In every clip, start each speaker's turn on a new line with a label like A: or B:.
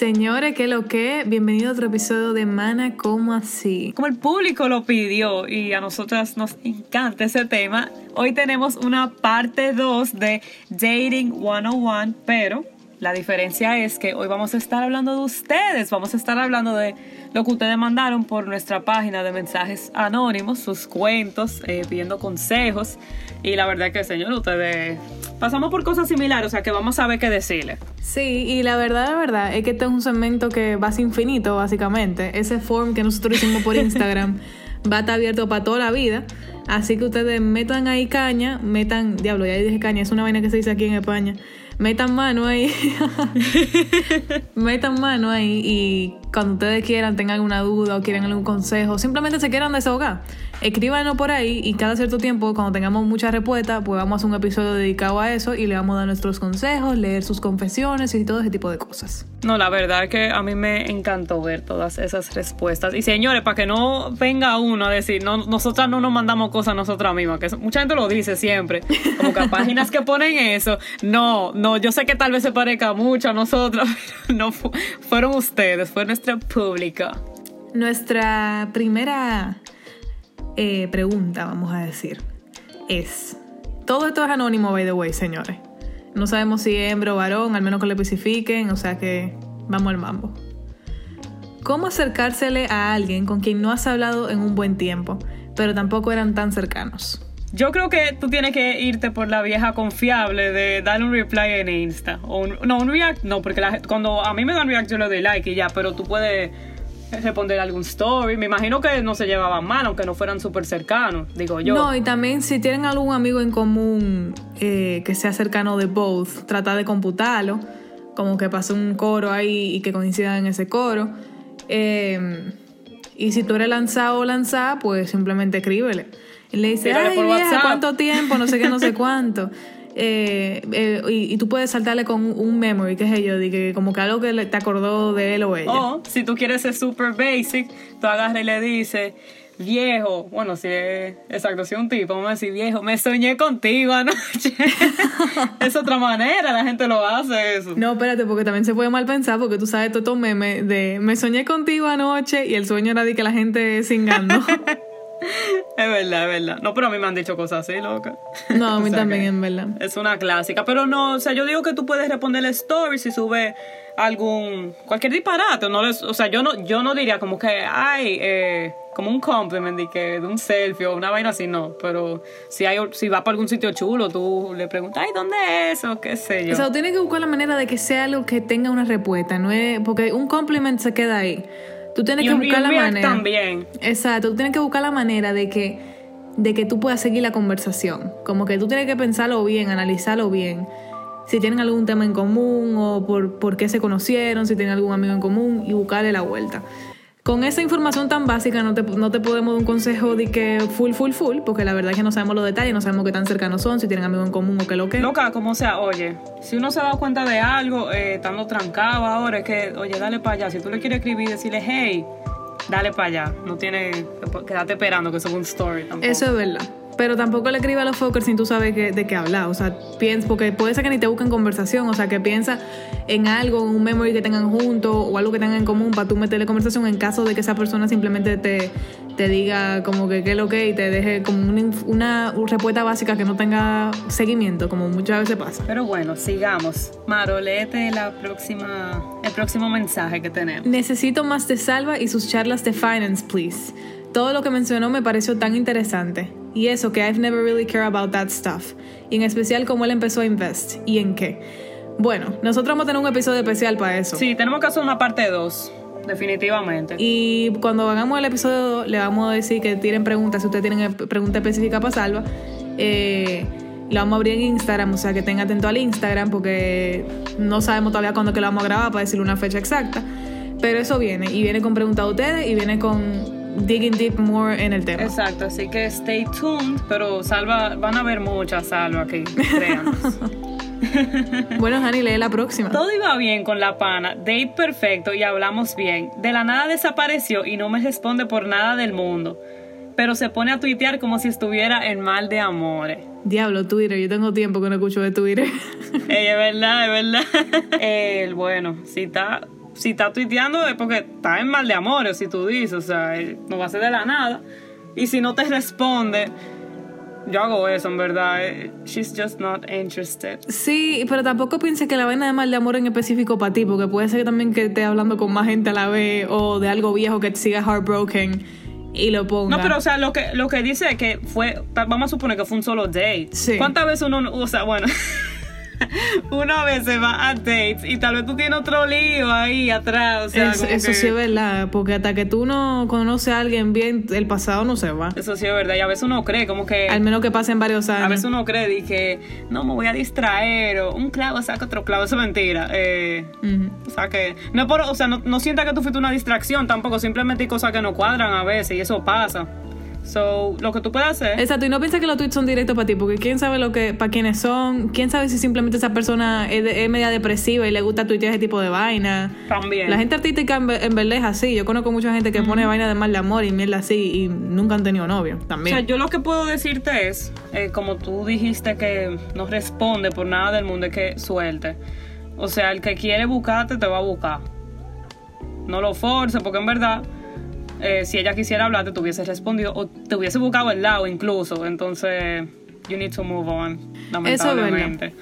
A: Señores, ¿qué lo que? Bienvenido a otro episodio de Mana como así.
B: Como el público lo pidió y a nosotras nos encanta ese tema, hoy tenemos una parte 2 de Dating 101, pero la diferencia es que hoy vamos a estar hablando de ustedes, vamos a estar hablando de lo que ustedes mandaron por nuestra página de mensajes anónimos, sus cuentos, eh, pidiendo consejos. Y la verdad que, señor, ustedes pasamos por cosas similares, o sea que vamos a ver qué decirle.
A: Sí, y la verdad, la verdad, es que este es un segmento que va a ser infinito, básicamente. Ese form que nosotros hicimos por Instagram va a estar abierto para toda la vida. Así que ustedes metan ahí caña, metan, diablo, ya dije caña, es una vaina que se dice aquí en España metan mano ahí. metan mano ahí y cuando ustedes quieran, tengan alguna duda o quieren algún consejo, simplemente se quieran desahogar, escríbanos por ahí y cada cierto tiempo, cuando tengamos mucha respuesta, pues vamos a hacer un episodio dedicado a eso y le vamos a dar nuestros consejos, leer sus confesiones y todo ese tipo de cosas.
B: No, la verdad es que a mí me encantó ver todas esas respuestas. Y señores, para que no venga uno a decir, no, nosotras no nos mandamos cosas nosotras mismas, que mucha gente lo dice siempre, como que páginas que ponen eso, no, no, yo sé que tal vez se parezca mucho a nosotros, pero no fueron ustedes, fue nuestra pública.
A: Nuestra primera eh, pregunta, vamos a decir, es, todo esto es anónimo, by the way, señores. No sabemos si es hembra o varón, al menos que lo especifiquen, o sea que vamos al mambo. ¿Cómo acercársele a alguien con quien no has hablado en un buen tiempo, pero tampoco eran tan cercanos?
B: Yo creo que tú tienes que irte por la vieja confiable de darle un reply en Insta. O no, un react, no, porque cuando a mí me dan react yo le doy like y ya, pero tú puedes responder algún story. Me imagino que no se llevaban mal, aunque no fueran súper cercanos, digo yo.
A: No, y también si tienen algún amigo en común eh, que sea cercano de both, trata de computarlo, como que pase un coro ahí y que coincidan en ese coro. Eh, y si tú eres lanzado o lanzada, pues simplemente escríbele. Y le dice, ay, vieja, ¿cuánto tiempo? No sé qué, no sé cuánto. Eh, eh, y, tú puedes saltarle con un memory, que es ello, de que como que algo que te acordó de él o ella.
B: O si tú quieres ser super basic, tú agarras y le dices, viejo, bueno, si es exacto, si es un tipo, vamos a decir, viejo, me soñé contigo anoche. es otra manera, la gente lo hace eso.
A: No, espérate, porque también se puede mal pensar, porque tú sabes todo estos memes de me soñé contigo anoche y el sueño era de que la gente singando.
B: Es verdad, es verdad. No, pero a mí me han dicho cosas así, loca.
A: No, a mí también, en verdad.
B: Es una clásica. Pero no, o sea, yo digo que tú puedes responderle story si sube algún. cualquier disparate. No o sea, yo no, yo no diría como que, ay, eh, como un compliment de, que, de un selfie o una vaina así, no. Pero si, hay, si va para algún sitio chulo, tú le preguntas, ay, ¿dónde es? O qué sé yo.
A: O sea, tienes que buscar la manera de que sea algo que tenga una respuesta. No es, porque un compliment se queda ahí. Tú tienes que buscar la manera.
B: también.
A: Exacto, tú tienes que buscar la manera de que, de que tú puedas seguir la conversación. Como que tú tienes que pensarlo bien, analizarlo bien. Si tienen algún tema en común o por, por qué se conocieron, si tienen algún amigo en común y buscarle la vuelta con esa información tan básica no te, no te podemos dar un consejo de que full, full, full, porque la verdad es que no sabemos los detalles, no sabemos qué tan cercanos son, si tienen amigos en común o qué lo que.
B: Loca, como sea, oye, si uno se ha dado cuenta de algo, eh, estando trancado ahora, es que, oye, dale para allá. Si tú le quieres escribir, decirle, hey, dale para allá. No tiene, quédate esperando que eso es un story tampoco.
A: Eso es verdad. Pero tampoco le escriba a los fuckers sin tú sabes de qué hablar. O sea, piensa, porque puede ser que ni te busquen conversación. O sea, que piensa en algo, en un memory que tengan juntos o algo que tengan en común para tú meterle conversación en caso de que esa persona simplemente te, te diga como que qué es lo que y te deje como una, respuesta básica que no tenga seguimiento, como muchas veces pasa.
B: Pero bueno, sigamos. Maro, léete la próxima, el próximo mensaje que tenemos.
A: Necesito más de Salva y sus charlas de finance, please. Todo lo que mencionó me pareció tan interesante. Y eso que I've never really cared about that stuff. Y en especial cómo él empezó a invest y en qué. Bueno, nosotros vamos a tener un episodio especial para eso.
B: Sí, tenemos que hacer una parte 2. Definitivamente.
A: Y cuando hagamos el episodio 2, le vamos a decir que tienen preguntas. Si ustedes tienen pregunta específica para Salva, eh, la vamos a abrir en Instagram. O sea, que tenga atento al Instagram porque no sabemos todavía cuándo que lo vamos a grabar para decirle una fecha exacta. Pero eso viene. Y viene con preguntas a ustedes y viene con digging deep more en el tema.
B: Exacto, así que stay tuned, pero Salva, van a ver muchas Salva aquí, créanos.
A: bueno, Hani, lee la próxima.
B: Todo iba bien con la pana, date perfecto y hablamos bien. De la nada desapareció y no me responde por nada del mundo. Pero se pone a tuitear como si estuviera en mal de amores.
A: Diablo, Twitter, yo tengo tiempo que no escucho de Twitter.
B: Ey, es verdad, es verdad. El bueno, si está si está tuiteando es porque está en mal de amor, si tú dices, o sea, no va a ser de la nada. Y si no te responde, yo hago eso, en verdad. eh, She's just not interested.
A: Sí, pero tampoco pienses que la vaina de mal de amor en específico para ti, porque puede ser también que esté hablando con más gente a la vez o de algo viejo que te siga heartbroken y lo ponga.
B: No, pero o sea, lo que, lo que dice es que fue, vamos a suponer que fue un solo date.
A: Sí.
B: ¿Cuántas veces uno, o sea, bueno, una vez se va a dates y tal vez tú tienes otro lío ahí atrás, o sea,
A: Es- eso
B: que-
A: sí es verdad, porque hasta que tú no conoces a alguien bien, el pasado no se va.
B: Eso sí es verdad, y a veces uno cree como que...
A: Al menos que pasen varios años.
B: A veces uno cree y que no me voy a distraer o un clavo saca otro clavo, eso es mentira. Eh, o sea que no por, o sea, no, no sienta que tú fuiste una distracción tampoco, simplemente hay cosas que no cuadran a veces y eso pasa. So, lo que tú puedes hacer
A: Exacto, y no pienses que los tweets son directos para ti, porque quién sabe lo que, para quiénes son, quién sabe si simplemente esa persona es, de- es media depresiva y le gusta tuitear ese tipo de vaina.
B: también.
A: La gente artística en, ve- en verdad es así. Yo conozco mucha gente que pone vaina de mal de amor y mierda así y nunca han tenido novio
B: O
A: también.
B: sea, yo lo que puedo decirte es, eh, como tú dijiste que no responde por nada del mundo, es que suelte. O sea, el que quiere buscarte te va a buscar. No lo force, porque en verdad, eh, si ella quisiera hablarte, te hubiese respondido o te hubiese buscado al lado incluso. Entonces, you need to move on,
A: Eso es
B: lamentablemente.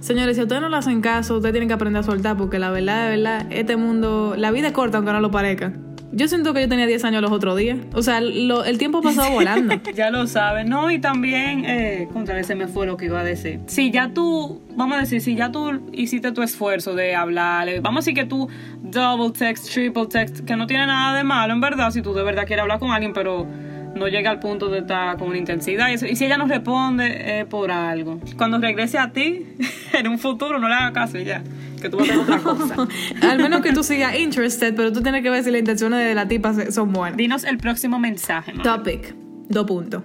A: Señores, si ustedes no le hacen caso, ustedes tienen que aprender a soltar porque la verdad, de verdad, este mundo, la vida es corta aunque no lo parezca. Yo siento que yo tenía 10 años los otros días. O sea, lo- el tiempo ha pasado volando.
B: Ya lo sabes, ¿no? Y también, eh, contra ese me fue lo que iba a decir. Si ya tú, vamos a decir, si ya tú hiciste tu esfuerzo de hablar, eh, vamos a decir que tú double text, triple text, que no tiene nada de malo, en verdad, si tú de verdad quieres hablar con alguien, pero no llega al punto de estar con una intensidad. Y, si ella no responde, es por algo. Cuando regrese a ti, en un futuro, no le hagas caso y ya, que tú vas a hacer otra cosa.
A: Al menos que tú sigas interested, pero tú tienes que ver si las intenciones de la tipa son buenas.
B: Dinos el próximo mensaje.
A: Topic. Dos puntos.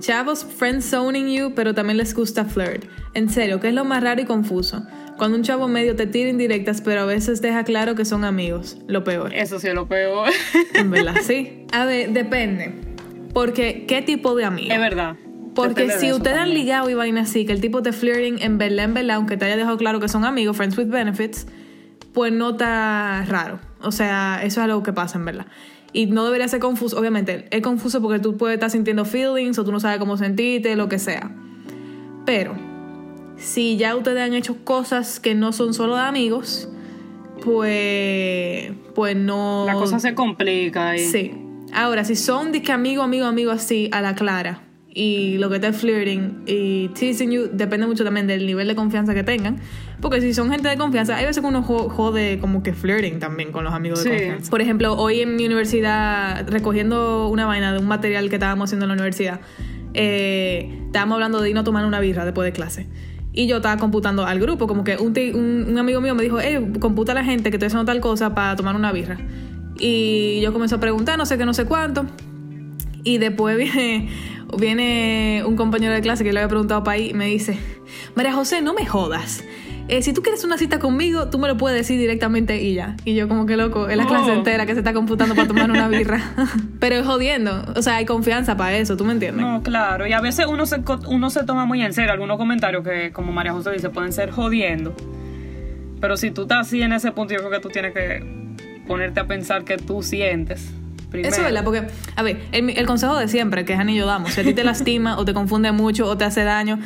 A: Chavos friendzoning you, pero también les gusta flirt. En serio, ¿qué es lo más raro y confuso? Cuando un chavo medio te tira indirectas, pero a veces deja claro que son amigos. Lo peor.
B: Eso sí es lo peor.
A: En verdad, sí. A ver, depende. Porque, ¿qué tipo de amigo?
B: es verdad.
A: Porque si ustedes han ligado y vaina así, que el tipo te flirting en verdad, en verdad, aunque te haya dejado claro que son amigos, friends with benefits, pues no está raro. O sea, eso es algo que pasa en verdad. Y no debería ser confuso. Obviamente, es confuso porque tú puedes estar sintiendo feelings o tú no sabes cómo sentirte, lo que sea. Pero, si ya ustedes han hecho cosas que no son solo de amigos, pues, pues no...
B: La cosa se complica ahí.
A: Sí. Ahora, si son de que amigo, amigo, amigo así, a la clara, y lo que está flirting y teasing you, depende mucho también del nivel de confianza que tengan. Porque si son gente de confianza, hay veces que uno jo- jode como que flirting también con los amigos de
B: Sí.
A: confianza. Por ejemplo, hoy en mi universidad, recogiendo una vaina de un material que estábamos haciendo en la universidad, eh, estábamos hablando de ir a tomar una birra después de clase. Y yo estaba computando al grupo, como que un, un, un amigo mío me dijo, hey, computa a la gente que estoy haciendo tal cosa para tomar una birra. Y yo comencé a preguntar, no sé qué, no sé cuánto. Y después viene, viene un compañero de clase que le había preguntado para ahí y me dice, María José, no me jodas. Eh, si tú quieres una cita conmigo, tú me lo puedes decir directamente y ya. Y yo como que loco, es la clase
B: Oh.
A: entera que se está computando para tomar una birra. Pero es jodiendo. O sea, hay confianza para eso, ¿tú me entiendes?
B: No, claro. Y a veces uno se, uno se toma muy en serio algunos comentarios que, como María José dice, pueden ser jodiendo. Pero si tú estás así en ese punto, yo creo que tú tienes que ponerte a pensar que tú sientes.
A: Eso es verdad, porque, a ver, el, el consejo de siempre que Hani y yo damos, si a ti te lastima o te confunde mucho o te hace daño,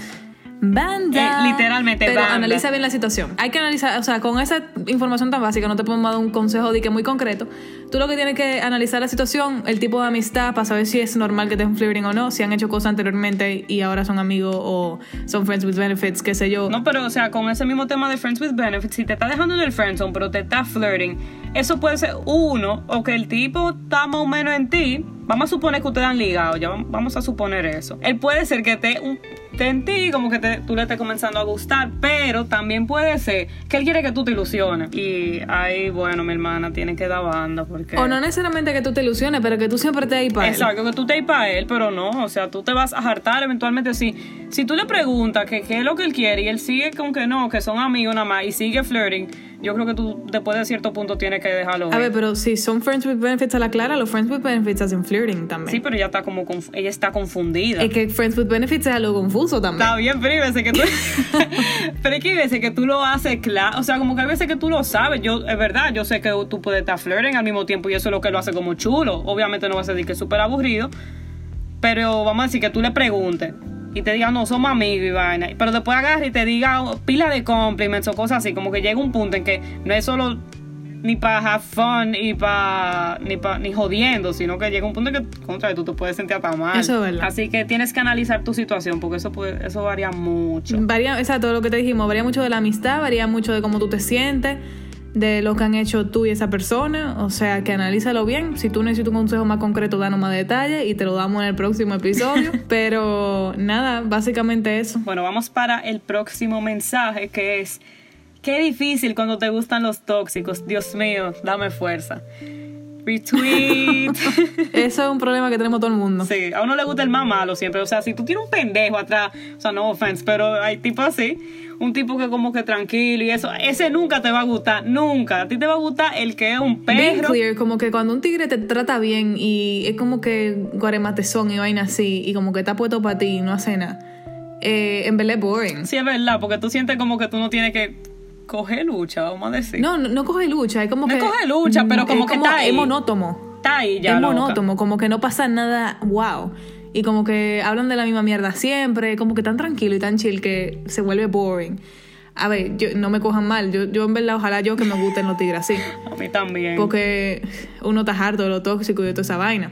A: banda.
B: Eh, literalmente,
A: Pero
B: banda.
A: analiza bien la situación. Hay que analizar, o sea, con esa información tan básica, no te podemos dar un consejo de que muy concreto. Tú lo que tienes que analizar la situación, el tipo de amistad, para saber si es normal que estén flirting o no, si han hecho cosas anteriormente y ahora son amigos o son friends with benefits, qué sé yo.
B: No, pero o sea, con ese mismo tema de Friends with Benefits, si te está dejando en el friendzone, pero te está flirting, eso puede ser uno, o que el tipo está más o menos en ti. Vamos a suponer que ustedes han ligado, ya vam- vamos a suponer eso. Él puede ser que te, un- en ti, como que te- tú le estés comenzando a gustar, pero también puede ser que él quiere que tú te ilusiones. Y ahí, bueno, mi hermana, tiene que dar banda, porque...
A: O no necesariamente que tú te ilusiones, pero que tú siempre te ahí para él.
B: Exacto, que tú te para él, pero no, o sea, tú te vas a hartar eventualmente si, si tú le preguntas que qué es lo que él quiere y él sigue con que no, que son amigos nada más y sigue flirting, yo creo que tú después de cierto punto tienes que dejarlo.
A: A ver, pero si son friends with benefits a la clara, los friends with benefits hacen flirting también.
B: Sí, pero ella está como conf- ella está confundida.
A: Es que friends with benefits es algo confuso también.
B: Está bien, pero hay veces que tú. pero es que hay veces que tú lo haces claro. O sea, como que hay veces que tú lo sabes. Yo, es verdad, yo sé que tú puedes estar flirting al mismo tiempo y eso es lo que lo hace como chulo. Obviamente no va a ser que es súper aburrido. Pero vamos a decir que tú le preguntes y te diga, no, somos amigos y vaina. Pero después agarre y te diga oh, pila de compliments o cosas así. Como que llega un punto en que no es solo ni para have fun y para ni pa, ni jodiendo, sino que llega un punto en que contra tú te puedes sentir hasta mal.
A: Eso es verdad.
B: Así que tienes que analizar tu situación porque eso puede, eso varía mucho.
A: Varía, exacto, lo que te dijimos, varía mucho de la amistad, varía mucho de cómo tú te sientes, de lo que han hecho tú y esa persona. O sea, que analízalo bien. Si tú necesitas un consejo más concreto, danos más detalles y te lo damos en el próximo episodio. Pero nada, básicamente eso.
B: Bueno, vamos para el próximo mensaje que es qué difícil cuando te gustan los tóxicos. Dios mío, dame fuerza. Retweet.
A: Eso es un problema que tenemos todo el mundo.
B: Sí, a uno le gusta el más malo siempre. O sea, si tú tienes un pendejo atrás, o sea, no offense, pero hay tipos así, un tipo que como que tranquilo y eso, ese nunca te va a gustar, nunca. A ti te va a gustar el que es un
A: Being
B: perro.
A: clear, como que cuando un tigre te trata bien y es como que guarematezón y vaina así, y como que está puesto para ti y no hace nada, eh, en verdad es boring.
B: Sí, es verdad, porque tú sientes como que tú no tienes que coger lucha, vamos a decir.
A: No, no, no coge lucha, es como
B: No
A: que.
B: coge lucha, pero
A: Mm,
B: como
A: es
B: que está ahí.
A: Es monótono.
B: Está ahí ya.
A: es
B: loca.
A: monótono, como que no pasa nada wow. Y como que hablan de la misma mierda siempre, como que tan tranquilo y tan chill que se vuelve boring. A ver, yo, no me cojan mal, yo, yo en verdad ojalá yo que me gusten los tigres así.
B: A mí también.
A: Porque uno está harto de lo tóxico y de toda esa vaina.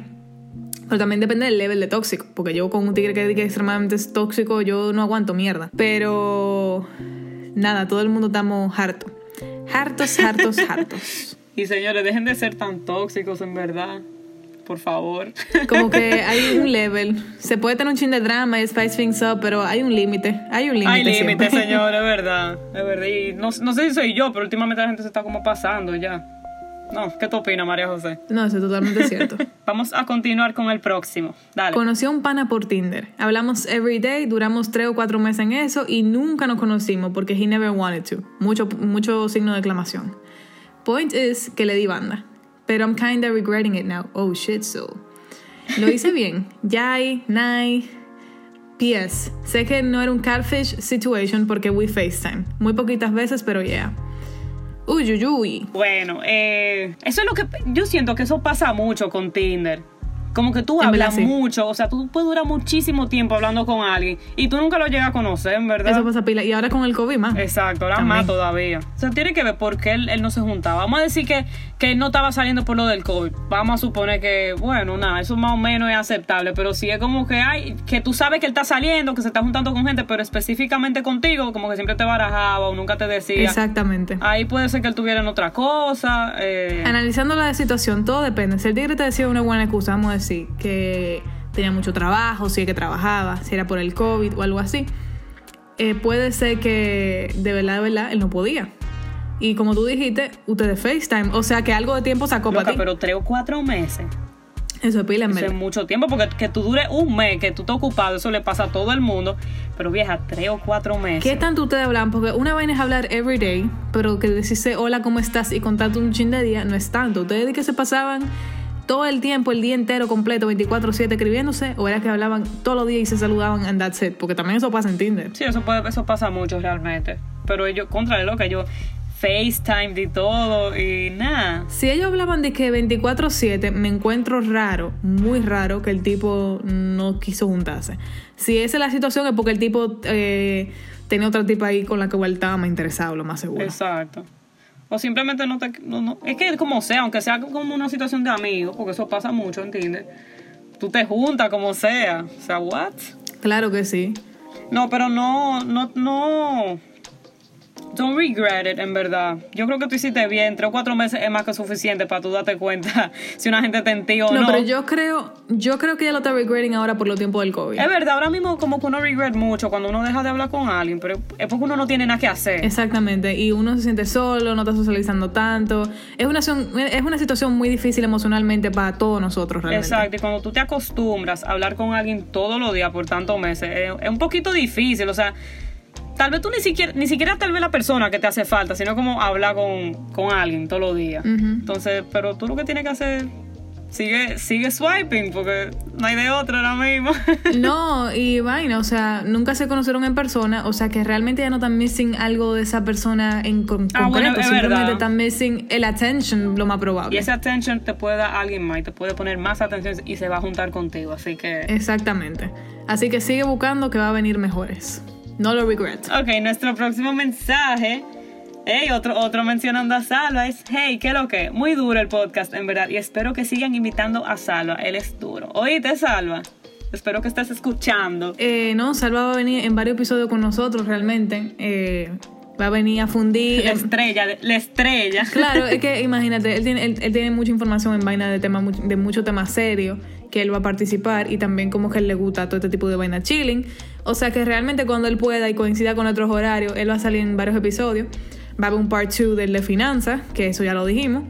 A: Pero también depende del level de tóxico. Porque yo con un tigre que es extremadamente tóxico, yo no aguanto mierda. Pero nada, todo el mundo estamos hartos. Hartos, hartos, hartos.
B: Y señores, dejen de ser tan tóxicos, en verdad. Por favor.
A: Como que hay un level. Se puede tener un chin de drama y spice things up, pero hay un límite. Hay un límite.
B: Hay
A: siempre.
B: señor, es verdad. Es verdad. Y no, no sé si soy yo, pero últimamente la gente se está como pasando ya. No, ¿qué te opinas, María José?
A: No, eso es totalmente cierto.
B: Vamos a continuar con el próximo. Dale.
A: Conocí a un pana por Tinder. Hablamos every day, duramos tres o cuatro meses en eso y nunca nos conocimos porque he never wanted to. Mucho, mucho signo de exclamación. Point is que le di banda. Pero I'm kinda regretting it now. Oh shit, so. Lo hice bien. Yay, nay. PS. Sé que no era un catfish situation porque we FaceTime. Muy poquitas veces, pero yeah. Uy, uy, uy.
B: Bueno, eh, eso es lo que yo siento que eso pasa mucho con Tinder. Como que tú
A: verdad,
B: hablas
A: sí.
B: mucho, o sea, tú puedes durar muchísimo tiempo hablando con alguien y tú nunca lo llegas a conocer, en verdad.
A: Eso pasa pila. Y ahora con el COVID más.
B: Exacto, ahora
A: También.
B: más todavía. O sea, tiene que ver por qué él, él no se juntaba. Vamos a decir que, que él no estaba saliendo por lo del COVID. Vamos a suponer que, bueno, nada, eso más o menos es aceptable. Pero si es como que hay, que tú sabes que él está saliendo, que se está juntando con gente, pero específicamente contigo, como que siempre te barajaba o nunca te decía.
A: Exactamente.
B: Ahí puede ser que él tuviera en otra cosa. eh,
A: Analizando la situación, todo depende. Si el tigre te decía una buena excusa, vamos a decir que tenía mucho trabajo, si es que trabajaba, si era por el COVID o algo así, eh, puede ser que de verdad, de verdad, él no podía. Y como tú dijiste, ustedes FaceTime, o sea que algo de tiempo sacó
B: loca,
A: para ti.
B: pero tres o cuatro meses.
A: Eso es pila en
B: es mucho tiempo, porque que tú dures un mes, que tú estés ocupado, eso le pasa a todo el mundo. Pero vieja, tres o cuatro meses.
A: ¿Qué tanto ustedes hablan? Porque una vaina es hablar every day, pero que decirse hola, ¿cómo estás? y contarte un chin de día no es tanto. Ustedes de que se pasaban todo el tiempo, el día entero completo, 24-7 escribiéndose, o era que hablaban todos los días y se saludaban and that's it. Porque también eso pasa en Tinder.
B: Sí, eso, puede, eso pasa mucho realmente. Pero ellos, contra lo que yo FaceTime y todo y nada.
A: Si ellos hablaban de que 24-7, me encuentro raro, muy raro, que el tipo no quiso juntarse. Si esa es la situación, es porque el tipo eh, tenía otra tipa ahí con la que igual estaba más interesado, lo más seguro.
B: Exacto. O simplemente no te... No, no- es que como sea, aunque sea como una situación de amigos, porque eso pasa mucho, ¿entiendes? Tú te juntas como sea. O sea, ¿what?
A: Claro que sí.
B: No, pero no, no, no. Don't regret it, en verdad. Yo creo que tú hiciste bien. Tres o cuatro meses es más que suficiente para tú darte cuenta si una gente te entiende o
A: No,
B: no.
A: pero yo creo, yo creo que ella lo está regretting ahora por los tiempos del COVID.
B: Es verdad, ahora mismo como que uno regret mucho cuando uno deja de hablar con alguien, pero es porque uno no tiene nada que hacer.
A: Exactamente, y uno se siente solo, no está socializando tanto. Es una, es una situación muy difícil emocionalmente para todos nosotros realmente.
B: Exacto, y cuando tú te acostumbras a hablar con alguien todos los días por tantos meses, es, es un poquito difícil, o sea, tal vez tú ni siquiera, ni siquiera tal vez la persona que te hace falta, sino como hablar con, con alguien todos los días. Entonces, pero tú lo que tienes que hacer sigue, sigue swiping porque no hay de otra ahora mismo.
A: no, y vaina, o sea, nunca se conocieron en persona, o sea que realmente ya no están missing algo de esa persona en concreto, ah, simplemente están missing el attention, lo más probable.
B: Y ese attention te puede dar alguien más, te puede poner más atención y se va a juntar contigo, así que...
A: Exactamente. Así que sigue buscando que va a venir mejores. No lo regret.
B: Ok, nuestro próximo mensaje Hey, otro, otro mencionando a Salva es, hey, ¿qué lo que? Muy duro el podcast, en verdad, y espero que sigan invitando a Salva, él es duro. Oíste, Salva. Espero que estés escuchando.
A: Eh, no, Salva va a venir en varios episodios con nosotros realmente. Eh, va a venir a fundir.
B: La estrella, la estrella.
A: Claro, es que imagínate, él tiene, él, tiene mucha información en vaina de, tema, de muchos temas serios que él va a participar y también como que él le gusta todo este tipo de vaina chilling. O sea que realmente cuando él pueda y coincida con otros horarios, él va a salir en varios episodios. Va a haber un part 2 del de finanzas, que eso ya lo dijimos.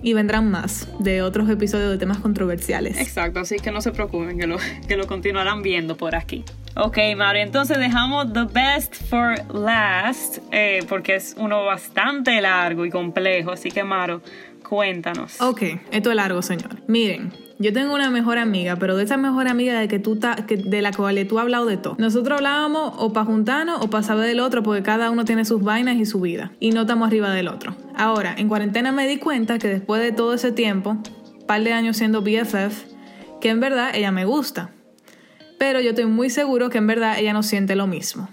A: Y vendrán más de otros episodios de temas controversiales.
B: Exacto, así que no se preocupen, que lo, que lo continuarán viendo por aquí. Ok, Mario, entonces dejamos The Best for Last, eh, porque es uno bastante largo y complejo. Así que, Maro, cuéntanos.
A: Ok, esto es largo, señor. Miren, yo tengo una mejor amiga, pero de esa mejor amiga de que tú que, de la cual tú has hablado de todo. Nosotros hablábamos o para juntarnos o para saber del otro, porque cada uno tiene sus vainas y su vida. Y no estamos arriba del otro. Ahora, en cuarentena me di cuenta que después de todo ese tiempo, par de años siendo BFF, que en verdad ella me gusta. Pero yo estoy muy seguro que en verdad ella no siente lo mismo.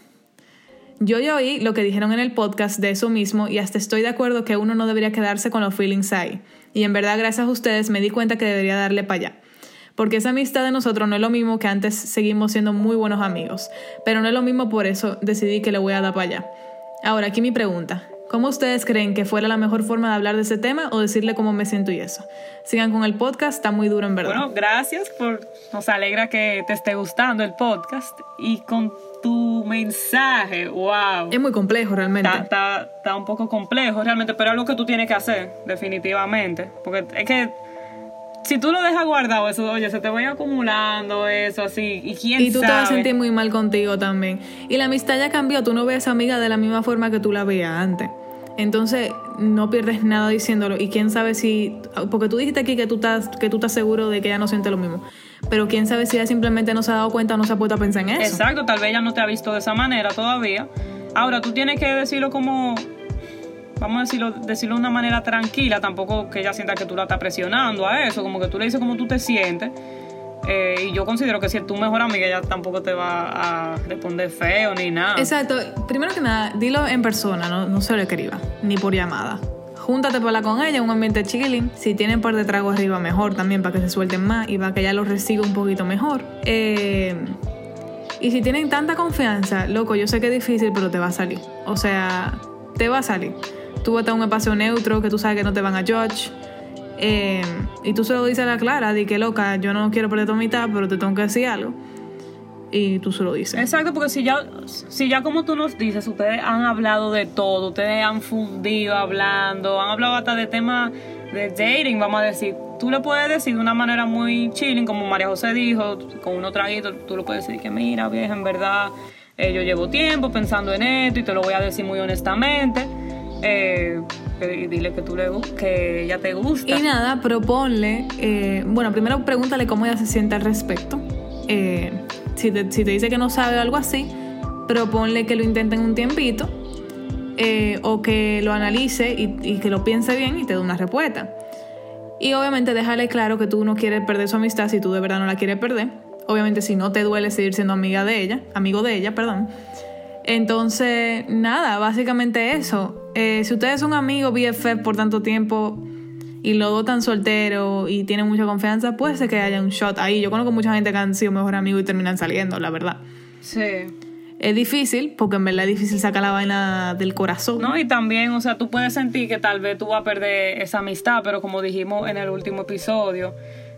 A: Yo ya oí lo que dijeron en el podcast de eso mismo y hasta estoy de acuerdo que uno no debería quedarse con los feelings ahí. Y en verdad, gracias a ustedes, me di cuenta que debería darle para allá. Porque esa amistad de nosotros no es lo mismo que antes seguimos siendo muy buenos amigos. Pero no es lo mismo por eso decidí que le voy a dar para allá. Ahora, aquí mi pregunta. ¿Cómo ustedes creen que fuera la mejor forma de hablar de ese tema o decirle cómo me siento y eso? Sigan con el podcast, está muy duro en verdad.
B: Bueno, gracias por... Nos alegra que te esté gustando el podcast y con tu mensaje, wow.
A: Es muy complejo realmente.
B: Está, está, un poco complejo realmente, pero es algo que tú tienes que hacer, definitivamente. Porque es que si tú lo dejas guardado, eso, oye, se te va acumulando eso así. Y quién
A: Y tú te vas a sentir muy mal contigo también. Y la amistad ya cambió, tú no ves a esa amiga de la misma forma que tú la veías antes. Entonces, no pierdes nada diciéndolo. Y quién sabe si. Porque tú dijiste aquí que tú estás, que tú estás seguro de que ella no siente lo mismo. Pero quién sabe si ella simplemente no se ha dado cuenta o no se ha puesto a pensar en eso.
B: Exacto, tal vez ella no te ha visto de esa manera todavía. Ahora, tú tienes que decirlo como. Vamos a decirlo, decirlo de una manera tranquila, tampoco que ella sienta que tú la estás presionando a eso, como que tú le dices cómo tú te sientes. Eh, y yo considero que si es tu mejor amiga, ella tampoco te va a responder feo ni nada.
A: Exacto. Primero que nada, dilo en persona, no, no se lo escriba, ni por llamada júntate para con ella un ambiente chilling. Si tienen par de trago arriba, mejor también para que se suelten más y para que ella los reciba un poquito mejor. Eh, y si tienen tanta confianza, loco, yo sé que es difícil, pero te va a salir. O sea, te va a salir. Tú vas a un espacio neutro que tú sabes que no te van a judge. Eh, y tú se lo dices a la clara, di que loca, yo no quiero perder tu mitad, pero te tengo que decir algo y tú se lo dices.
B: Exacto, porque si ya, si ya como tú nos dices, ustedes han hablado de todo, ustedes han fundido hablando, han hablado hasta de temas de dating, vamos a decir. Tú le puedes decir de una manera muy chilling, como María José dijo, con unos traguitos, tú le puedes decir que mira, vieja, en verdad, eh, yo llevo tiempo pensando en esto y te lo voy a decir muy honestamente. Eh, dile que tú le que ella te gusta.
A: Y nada, proponle, eh, bueno, primero pregúntale cómo ella se siente al respecto. Eh, si te, dice que no sabe algo así, proponle que lo intenten un tiempito eh, o que lo analice y, que lo piense bien y te dé una respuesta. Y obviamente déjale claro que tú no quieres perder su amistad si tú de verdad no la quieres perder. Obviamente si no te duele seguir siendo amiga de ella, amigo de ella, perdón. Entonces, nada, básicamente eso. Eh, si ustedes son amigos BFF por tanto tiempo, y dos tan solteros y tienen mucha confianza, puede ser que haya un shot ahí. Yo conozco mucha gente que han sido mejor amigos y terminan saliendo, la verdad.
B: Sí.
A: Es difícil, porque en verdad es difícil sacar la vaina del corazón.
B: No, y también, o sea, tú puedes sentir que tal vez tú vas a perder esa amistad, pero como dijimos en el último episodio,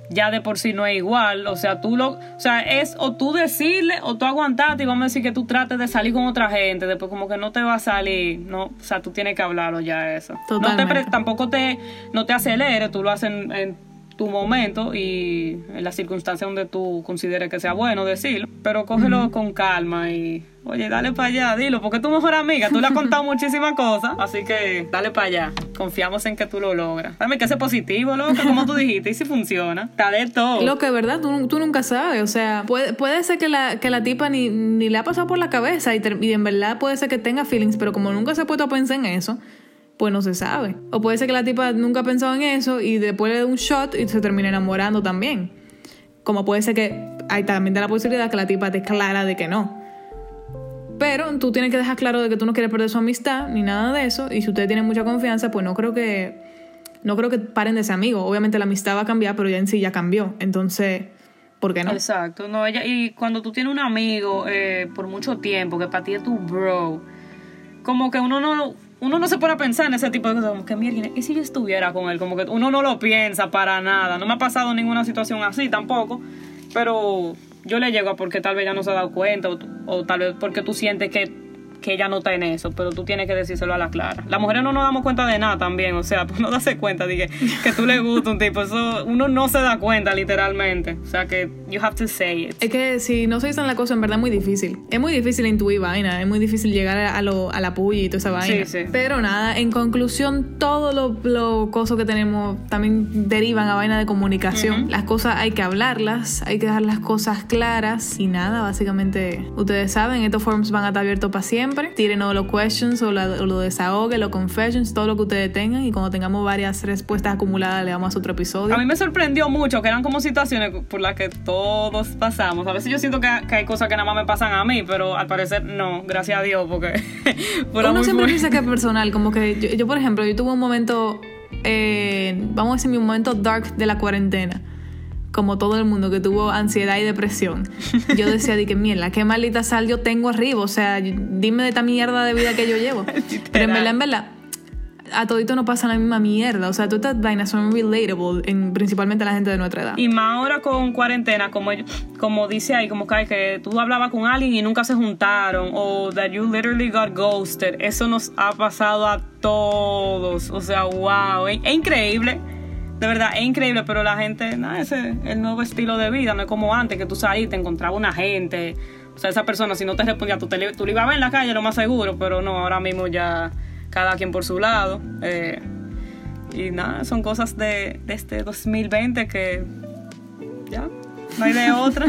B: ya de por sí no es igual. O sea, tú lo, o sea, es o tú decirle o tú aguantarte y vamos a decir que tú trates de salir con otra gente, después como que no te va a salir, no, o sea, tú tienes que hablarlo ya eso. No te, tampoco te, no te acelere, tú lo haces en, tu momento y en las circunstancias donde tú consideres que sea bueno decirlo, pero cógelo con calma y Oye, dale para allá, dilo, porque tu mejor amiga, tú le has contado muchísimas cosas, así que dale para allá. Confiamos en que tú lo logras. Dame que sea positivo, loco, como tú dijiste, y si funciona, está de todo.
A: Lo que verdad, tú, tú nunca sabes, o sea, puede, puede ser que la, que la tipa ni, ni le ha pasado por la cabeza y, y en verdad puede ser que tenga feelings, pero como nunca se ha puesto a pensar en eso, pues no se sabe. O puede ser que la tipa nunca ha pensado en eso y después le dé un shot y se termine enamorando también. Como puede ser que hay también la posibilidad que la tipa te clara de que no. Pero tú tienes que dejar claro de que tú no quieres perder su amistad ni nada de eso. Y si ustedes tienen mucha confianza, pues no creo que no creo que paren de ser amigos. Obviamente la amistad va a cambiar, pero ya en sí ya cambió. Entonces, ¿por qué no?
B: Exacto. No, ella, y cuando tú tienes un amigo eh, por mucho tiempo, que para ti es tu bro, como que uno no, uno no se pone a pensar en ese tipo de cosas, como que mierda, ¿y si yo estuviera con él? Como que uno no lo piensa para nada. No me ha pasado ninguna situación así tampoco, pero yo le llego a porque tal vez ya no se ha dado cuenta o, o tal vez porque tú sientes que que ella no está en eso, pero tú tienes que decírselo a la clara. Las mujeres no nos damos cuenta de nada también, o sea, pues no darse cuenta de que, que tú le gusta un tipo, eso uno no se da cuenta literalmente, o sea que you have to say it.
A: Es que si no se dicen la cosa, en verdad es muy difícil. Es muy difícil intuir vaina, es muy difícil llegar a, lo, a la puya y toda esa vaina.
B: Sí, sí.
A: Pero nada, en conclusión, todo lo, lo cosas que tenemos también derivan a vaina de comunicación. Las cosas hay que hablarlas, hay que dejar las cosas claras y nada, básicamente, ustedes saben, estos forums van a estar abiertos para siempre. Tírenos los questions o, la, o los desahogues, los confessions, todo lo que ustedes tengan y cuando tengamos varias respuestas acumuladas le damos otro episodio.
B: A mí me sorprendió mucho que eran como situaciones por las que todos pasamos. A veces yo siento que, que hay cosas que nada más me pasan a mí, pero al parecer no, gracias a Dios, porque
A: Uno
B: muy
A: siempre dice que es personal, como que yo, yo, por ejemplo, yo tuve un momento, eh, vamos a decir, mi momento dark de la cuarentena. Como todo el mundo que tuvo ansiedad y depresión. Yo decía, de que mierda, qué maldita sal yo tengo arriba. O sea, dime de esta mierda de vida que yo llevo. Pero en verdad, en verdad, a todito no pasa la misma mierda. O sea, todas estas vainas son relatable, en, principalmente a la gente de nuestra edad.
B: Y más ahora con cuarentena, como, como dice ahí, como que, que tú hablabas con alguien y nunca se juntaron, o that you literally got ghosted. Eso nos ha pasado a todos. O sea, wow, es, es increíble. De verdad, es increíble, pero la gente, nada, ese es el nuevo estilo de vida, no es como antes, que tú salías, te encontraba una gente. O sea, esa persona, si no te respondía, tú, te, tú le ibas a ver en la calle, lo más seguro, pero no, ahora mismo ya cada quien por su lado. Eh, y nada, son cosas de, de, este 2020 que ya, no hay de otra.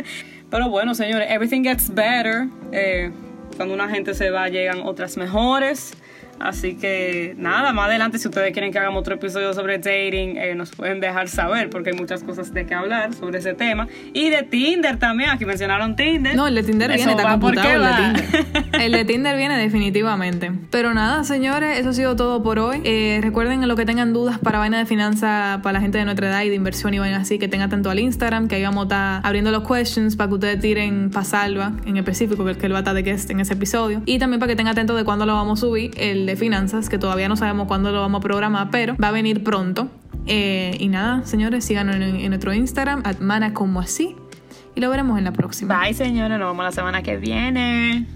B: Pero bueno, señores, everything gets better. Eh, cuando una gente se va, llegan otras mejores. Así que nada, más adelante si ustedes quieren que hagamos otro episodio sobre dating, eh, nos pueden dejar saber porque hay muchas cosas de que hablar sobre ese tema. Y de Tinder también, aquí mencionaron Tinder.
A: No, el de Tinder
B: Eso
A: viene, está computado el de. Tinder. El de Tinder viene definitivamente. Pero nada, señores, eso ha sido todo por hoy. Eh, recuerden lo que tengan dudas para vaina de finanzas para la gente de nuestra edad y de inversión y vaina así, que tengan atento al Instagram, que ahí vamos a estar abriendo los questions para que ustedes tiren para Salva en específico, que él va a estar de guest en ese episodio. Y también para que tengan atento de cuándo lo vamos a subir, el de finanzas, que todavía no sabemos cuándo lo vamos a programar, pero va a venir pronto. Eh, y nada, señores, síganos en, en nuestro Instagram, atmana como así. Y lo veremos en la próxima.
B: Bye, señores, nos vemos la semana que viene.